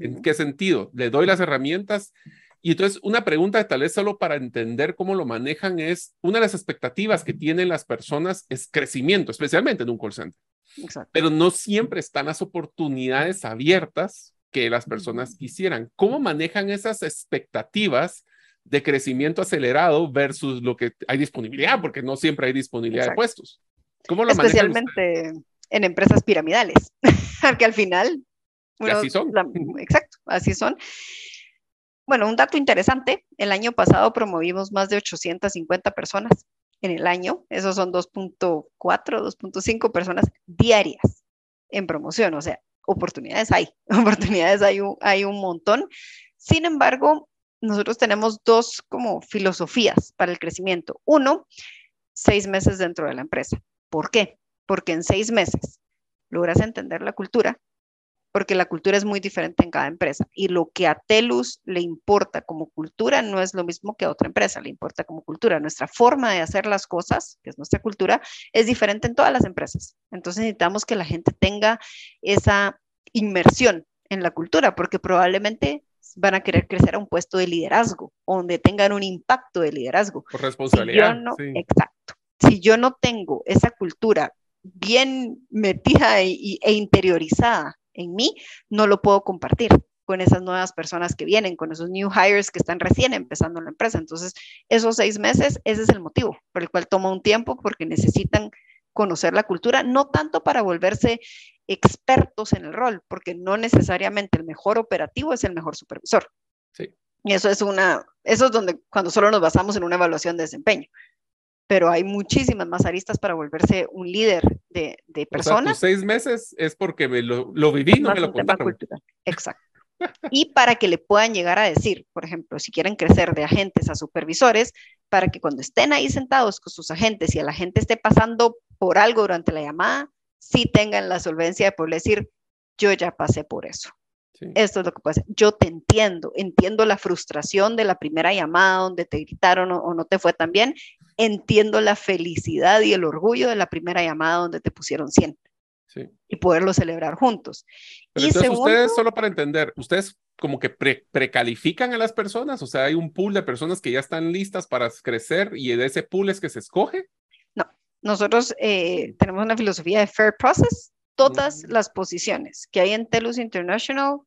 ¿En qué sentido? Le doy las herramientas y entonces, una pregunta tal vez solo para entender cómo lo manejan es, una de las expectativas que tienen las personas es crecimiento, especialmente en un call center. Pero no siempre están las oportunidades abiertas que las personas quisieran. ¿Cómo manejan esas expectativas de crecimiento acelerado versus lo que hay disponibilidad? Porque no siempre hay disponibilidad de puestos. ¿Cómo lo Especialmente en empresas piramidales, (laughs) porque al final... así son. (laughs) exacto, así son. Bueno, un dato interesante, el año pasado promovimos más de 850 personas en el año, esos son 2.4, 2.5 personas diarias en promoción, o sea, oportunidades hay, (laughs) oportunidades hay un, hay un montón. Sin embargo, nosotros tenemos dos como filosofías para el crecimiento. Uno, seis meses dentro de la empresa. ¿Por qué? Porque en seis meses logras entender la cultura, porque la cultura es muy diferente en cada empresa y lo que a Telus le importa como cultura no es lo mismo que a otra empresa le importa como cultura. Nuestra forma de hacer las cosas, que es nuestra cultura, es diferente en todas las empresas. Entonces necesitamos que la gente tenga esa inmersión en la cultura, porque probablemente van a querer crecer a un puesto de liderazgo, donde tengan un impacto de liderazgo. Por responsabilidad. Exacto. Si yo no tengo esa cultura bien metida e, e interiorizada en mí, no lo puedo compartir con esas nuevas personas que vienen, con esos new hires que están recién empezando en la empresa. Entonces, esos seis meses, ese es el motivo por el cual toma un tiempo, porque necesitan conocer la cultura, no tanto para volverse expertos en el rol, porque no necesariamente el mejor operativo es el mejor supervisor. Sí. Y eso es una, eso es donde cuando solo nos basamos en una evaluación de desempeño. Pero hay muchísimas más aristas para volverse un líder de, de personas. O sea, seis meses es porque me lo, lo viví, no me lo contaron. Exacto. y para que le puedan llegar a decir, por ejemplo, si quieren crecer de agentes a supervisores, para que cuando estén ahí sentados con sus agentes y a la gente esté pasando por algo durante la llamada, sí tengan la solvencia de poder decir, yo ya pasé por eso. Esto es lo que pasa. Yo te entiendo, entiendo la frustración de la primera llamada donde te gritaron o, no te fue tan bien, entiendo la felicidad y el orgullo de la primera llamada donde te pusieron 100 y poderlo celebrar juntos. y entonces ustedes, solo para entender, ustedes como que precalifican a las personas, o sea, hay un pool de personas que ya están listas para crecer y de ese pool es que se escoge. No, nosotros eh, tenemos una filosofía de fair process. Todas las posiciones que hay en TELUS International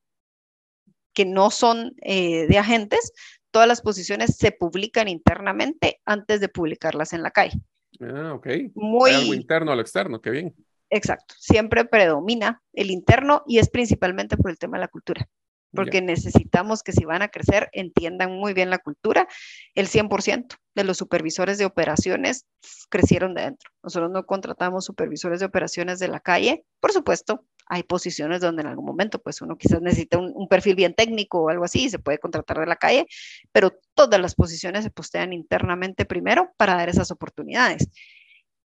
que no son eh, de agentes, todas las posiciones se publican internamente antes de publicarlas en la calle. Ah, ok. Muy... algo interno a lo externo, qué bien. Exacto, siempre predomina el interno y es principalmente por el tema de la cultura, porque necesitamos que si van a crecer entiendan muy bien la cultura. El 100% de los supervisores de operaciones crecieron de dentro. Nosotros no contratamos supervisores de operaciones de la calle. Por supuesto, hay posiciones donde en algún momento pues uno quizás necesita un, un perfil bien técnico o algo así y se puede contratar de la calle, pero todas las posiciones se postean internamente primero para dar esas oportunidades.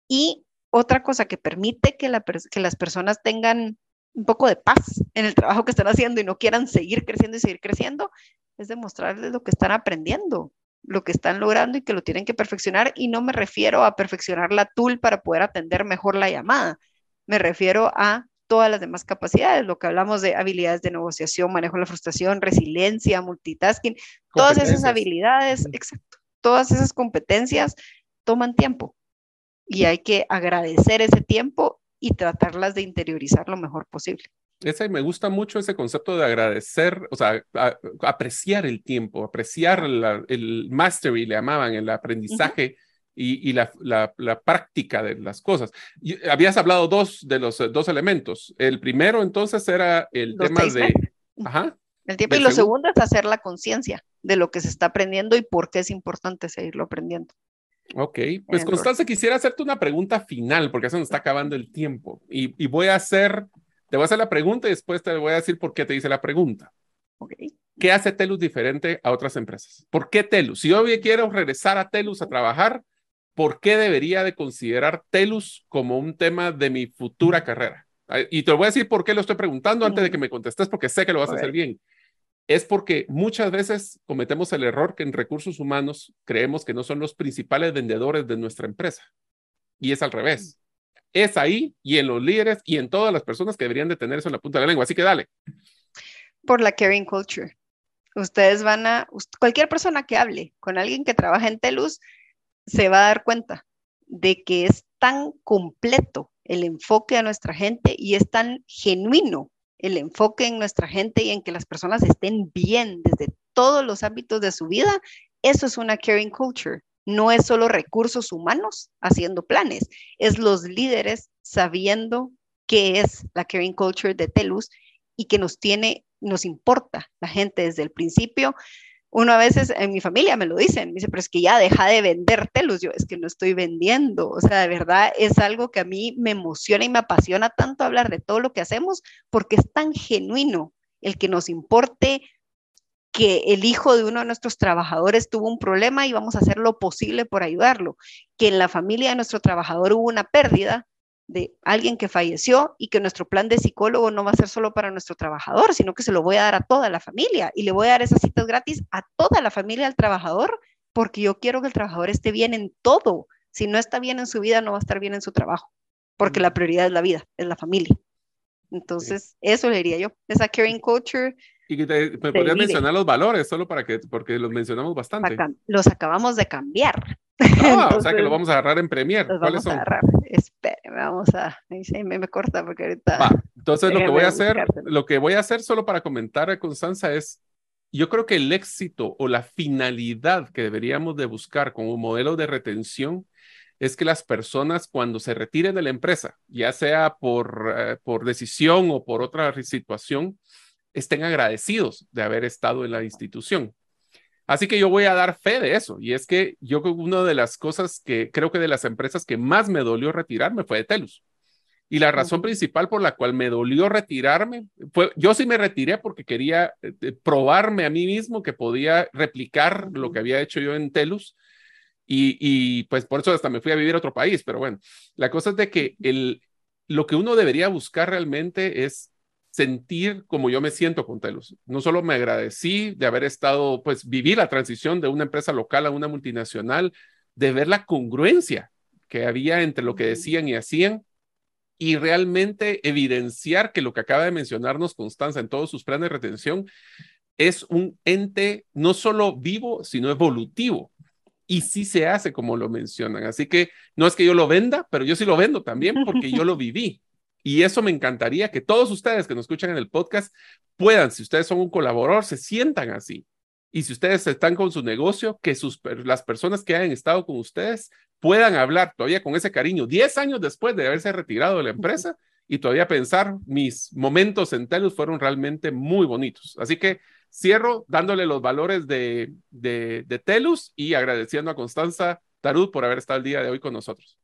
Y otra cosa que permite que, las personas tengan un poco de paz en el trabajo que están haciendo y no quieran seguir creciendo y seguir creciendo, es demostrarles lo que están aprendiendo, lo que están logrando y que lo tienen que perfeccionar. Y no me refiero a perfeccionar la tool para poder atender mejor la llamada, me refiero a todas las demás capacidades, lo que hablamos de habilidades de negociación, manejo de la frustración, resiliencia, multitasking, todas esas habilidades, exacto, todas esas competencias toman tiempo y hay que agradecer ese tiempo y tratarlas de interiorizar lo mejor posible. Ese, me gusta mucho ese concepto de agradecer, o sea, apreciar el tiempo, apreciar el mastery, le llamaban, el aprendizaje y, la, la, práctica de las cosas. Y habías hablado dos de los dos elementos. El primero entonces era el tema de... Ajá, el tiempo y lo segundo es hacer la conciencia de lo que se está aprendiendo y por qué es importante seguirlo aprendiendo. Ok, pues Constanza, quisiera hacerte una pregunta final porque se nos está acabando el tiempo y, voy a hacer, te voy a hacer la pregunta y después te voy a decir por qué te hice la pregunta. Okay. ¿Qué hace Telus diferente a otras empresas? ¿Por qué Telus? Si yo quiero regresar a Telus a trabajar, ¿por qué debería de considerar Telus como un tema de mi futura carrera? Y te voy a decir por qué lo estoy preguntando antes de que me contestes porque sé que lo vas a hacer bien es porque muchas veces cometemos el error que en recursos humanos creemos que no son los principales vendedores de nuestra empresa. Y es al revés. Es ahí y en los líderes y en todas las personas que deberían de tener eso en la punta de la lengua. Así que dale. Por la caring culture. Ustedes van a, cualquier persona que hable con alguien que trabaja en Telus se va a dar cuenta de que es tan completo el enfoque a nuestra gente y es tan genuino el enfoque en nuestra gente y en que las personas estén bien desde todos los ámbitos de su vida, eso es una caring culture. no es solo recursos humanos haciendo planes, es los líderes sabiendo qué es la caring culture de TELUS y que nos tiene, nos importa la gente desde el principio. Uno a veces en mi familia me lo dicen, me dice, pero es que ya deja de vender telus. Yo, es que no estoy vendiendo. O sea, de verdad es algo que a mí me emociona y me apasiona tanto hablar de todo lo que hacemos porque es tan genuino el que nos importe que el hijo de uno de nuestros trabajadores tuvo un problema y vamos a hacer lo posible por ayudarlo, que en la familia de nuestro trabajador hubo una pérdida de alguien que falleció y que nuestro plan de psicólogo no va a ser solo para nuestro trabajador, sino que se lo voy a dar a toda la familia y le voy a dar esas citas gratis a toda la familia del trabajador porque yo quiero que el trabajador esté bien en todo. Si no está bien en su vida, no va a estar bien en su trabajo, porque la prioridad es la vida, es la familia. Entonces, eso le diría yo, esa caring culture y que me podrías mencionar los valores, solo para que, porque los mencionamos bastante. los acabamos de cambiar. (laughs) Ah, o sea que lo vamos a agarrar en Premier. Los ¿Cuáles vamos son? a agarrar. Espere, vamos a. Ahí me, me corta porque ahorita. Va. Entonces, lo que voy a hacer, lo que voy a hacer solo para comentar a Constanza es. Yo creo que el éxito o la finalidad que deberíamos de buscar como modelo de retención es que las personas cuando se retiren de la empresa, ya sea por, eh, por decisión o por otra situación, estén agradecidos de haber estado en la institución. Así que yo voy a dar fe de eso. Y es que yo una de las cosas que creo que de las empresas que más me dolió retirarme fue de Telus. Y la razón principal por la cual me dolió retirarme fue, yo sí me retiré porque quería eh, eh, probarme a mí mismo que podía replicar lo que había hecho yo en Telus. Y, y, pues por eso hasta me fui a vivir a otro país. Pero bueno, la cosa es de que el, lo que uno debería buscar realmente es sentir como yo me siento con Telus. No solo me agradecí de haber estado, pues vivir la transición de una empresa local a una multinacional, de ver la congruencia que había entre lo que decían y hacían y realmente evidenciar que lo que acaba de mencionarnos Constanza en todos sus planes de retención es un ente no solo vivo, sino evolutivo. Y sí se hace como lo mencionan. Así que no es que yo lo venda, pero yo sí lo vendo también porque yo (laughs) lo viví. Y eso me encantaría que todos ustedes que nos escuchan en el podcast puedan, si ustedes son un colaborador, se sientan así. Y si ustedes están con su negocio, que las personas que hayan estado con ustedes puedan hablar todavía con ese cariño, 10 años después de haberse retirado de la empresa y todavía pensar, mis momentos en Telus fueron realmente muy bonitos. Así que cierro dándole los valores de, de, de Telus y agradeciendo a Constanza Tarud por haber estado el día de hoy con nosotros.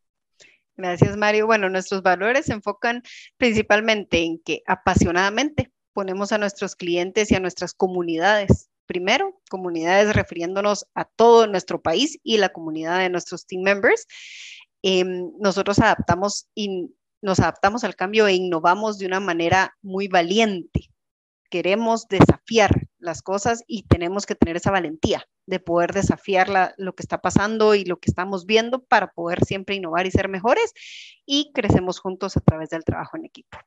Gracias, Mario. Bueno, nuestros valores se enfocan principalmente en que apasionadamente ponemos a nuestros clientes y a nuestras comunidades. Primero, comunidades refiriéndonos a todo nuestro país y la comunidad de nuestros team members. Eh, nosotros adaptamos y nos adaptamos al cambio e innovamos de una manera muy valiente. Queremos desafiar las cosas y tenemos que tener esa valentía de poder desafiar la, lo que está pasando y lo que estamos viendo para poder siempre innovar y ser mejores y crecemos juntos a través del trabajo en equipo.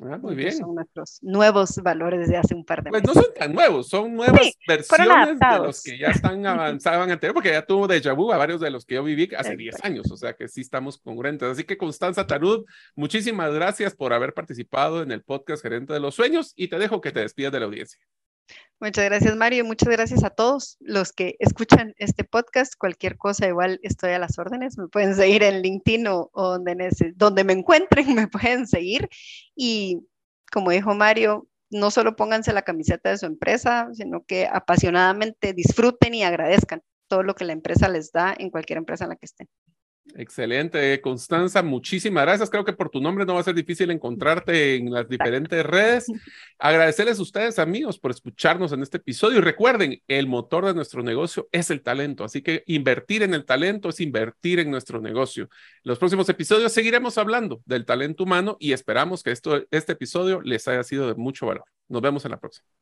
Ah, muy bien. Son nuestros nuevos valores desde hace un par de pues meses. no son tan nuevos, son nuevas sí, versiones de los que ya están (laughs) avanzados anterior, porque ya tuvo déjà vu a varios de los que yo viví hace 10 años, o sea que sí estamos congruentes. Así que Constanza Tarud, muchísimas gracias por haber participado en el podcast Gerente de los Sueños y te dejo que te despidas de la audiencia. Muchas gracias, Mario. Muchas gracias a todos los que escuchan este podcast. Cualquier cosa, igual estoy a las órdenes. Me pueden seguir en LinkedIn o, donde, donde me encuentren, (laughs) me pueden seguir. Y como dijo Mario, no solo pónganse la camiseta de su empresa, sino que apasionadamente disfruten y agradezcan todo lo que la empresa les da en cualquier empresa en la que estén. Excelente, Constanza, muchísimas gracias. Creo que por tu nombre no va a ser difícil encontrarte en las diferentes redes. (laughs) Agradecerles a ustedes, amigos, por escucharnos en este episodio. Y recuerden, el motor de nuestro negocio es el talento, así que invertir en el talento es invertir en nuestro negocio. En los próximos episodios seguiremos hablando del talento humano y esperamos que esto, este episodio les haya sido de mucho valor. Nos vemos en la próxima.